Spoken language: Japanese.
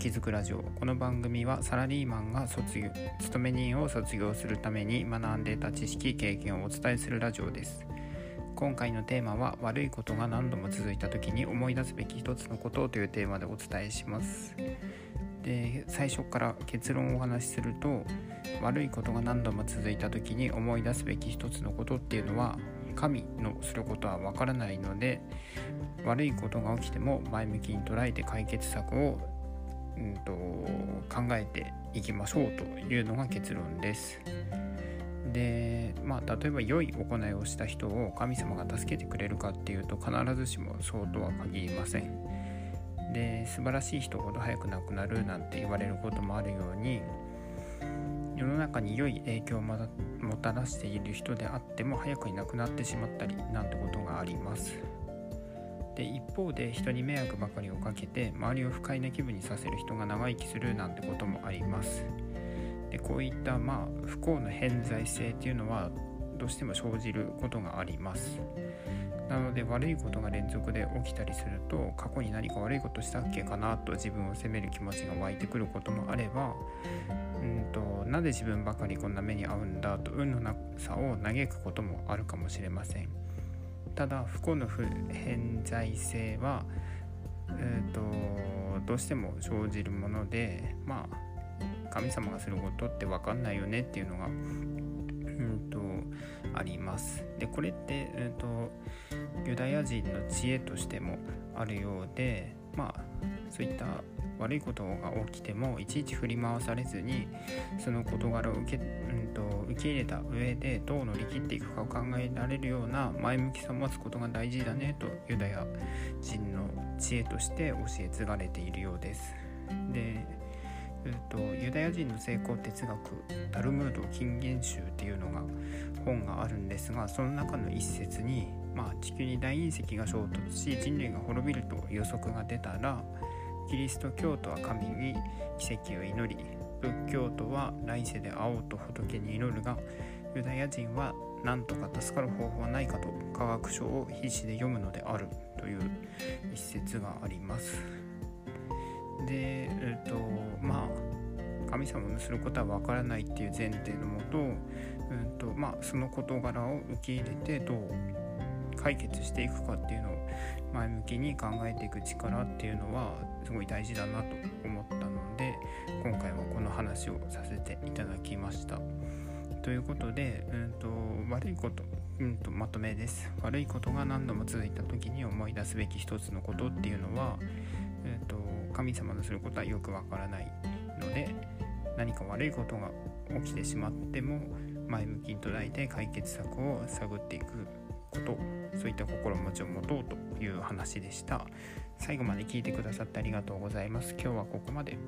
気づくラジオ。この番組はサラリーマンが卒業勤め人を卒業するために学んでいた知識経験をお伝えするラジオです。今回のテーマは悪いことが何度も続いた時に思い出すべき一つのことというテーマでお伝えします。で最初から結論をお話しすると悪いことが何度も続いた時に思い出すべき一つのことっていうのは神のすることはわからないので悪いことが起きても前向きに捉えて解決策を、うんと、考えていきましょうというのが結論です。でまあ例えば良い行いをした人を神様が助けてくれるかっていうと必ずしもそうとは限りません。で素晴らしい人ほど早く亡くなるなんて言われることもあるように世の中に良い影響をもたらしている人であっても早くに亡くなってしまったりなんてことがあります。で一方で人に迷惑ばかりをかけて周りを不快な気分にさせる人が長生きするなんてこともあります。でこういったまあ不幸の偏在性っていうのはどうしても生じることがあります。なので悪いことが連続で起きたりすると過去に何か悪いことしたっけかなと自分を責める気持ちが湧いてくることもあればうんとなぜ自分ばかりこんな目に遭うんだと運のなさを嘆くこともあるかもしれませんただ不幸の不偏在性は、えーと、どうしても生じるものでまあ神様がすることって分かんないよねっていうのがうんとあります。でこれって、うんとユダヤ人の知恵としてもあるようでまあそういった悪いことが起きてもいちいち振り回されずにその事柄を受け,、うんと、受け入れた上でどう乗り切っていくかを考えられるような前向きさを持つことが大事だねとユダヤ人の知恵として教え継がれているようです。でとユダヤ人の成功哲学タルムード金言集っていうのが本があるんですがその中の一節に、まあ、地球に大隕石が衝突し人類が滅びると予測が出たらキリスト教徒は神に奇跡を祈り仏教徒は来世で会おうと仏に祈るがユダヤ人は何とか助かる方法はないかと科学書を必死で読むのであるという一節があります。で、えっとまあ神様のすることはわからないっていう前提のもと,、うんとまあ、その事柄を受け入れてどう解決していくかっていうのを前向きに考えていく力っていうのはすごい大事だなと思ったので今回はこの話をさせていただきました。ということで、うんと、悪いこと、うんと、まとめです。悪いことが何度も続いた時に思い出すべき一つのことっていうのは、うんと、神様のすることはよくわからないので何か悪いことが起きてしまっても前向きに捉えて解決策を探っていくことそういった心持ちを持とうという話でした。最後まで聞いてくださってありがとうございます。今日はここまで。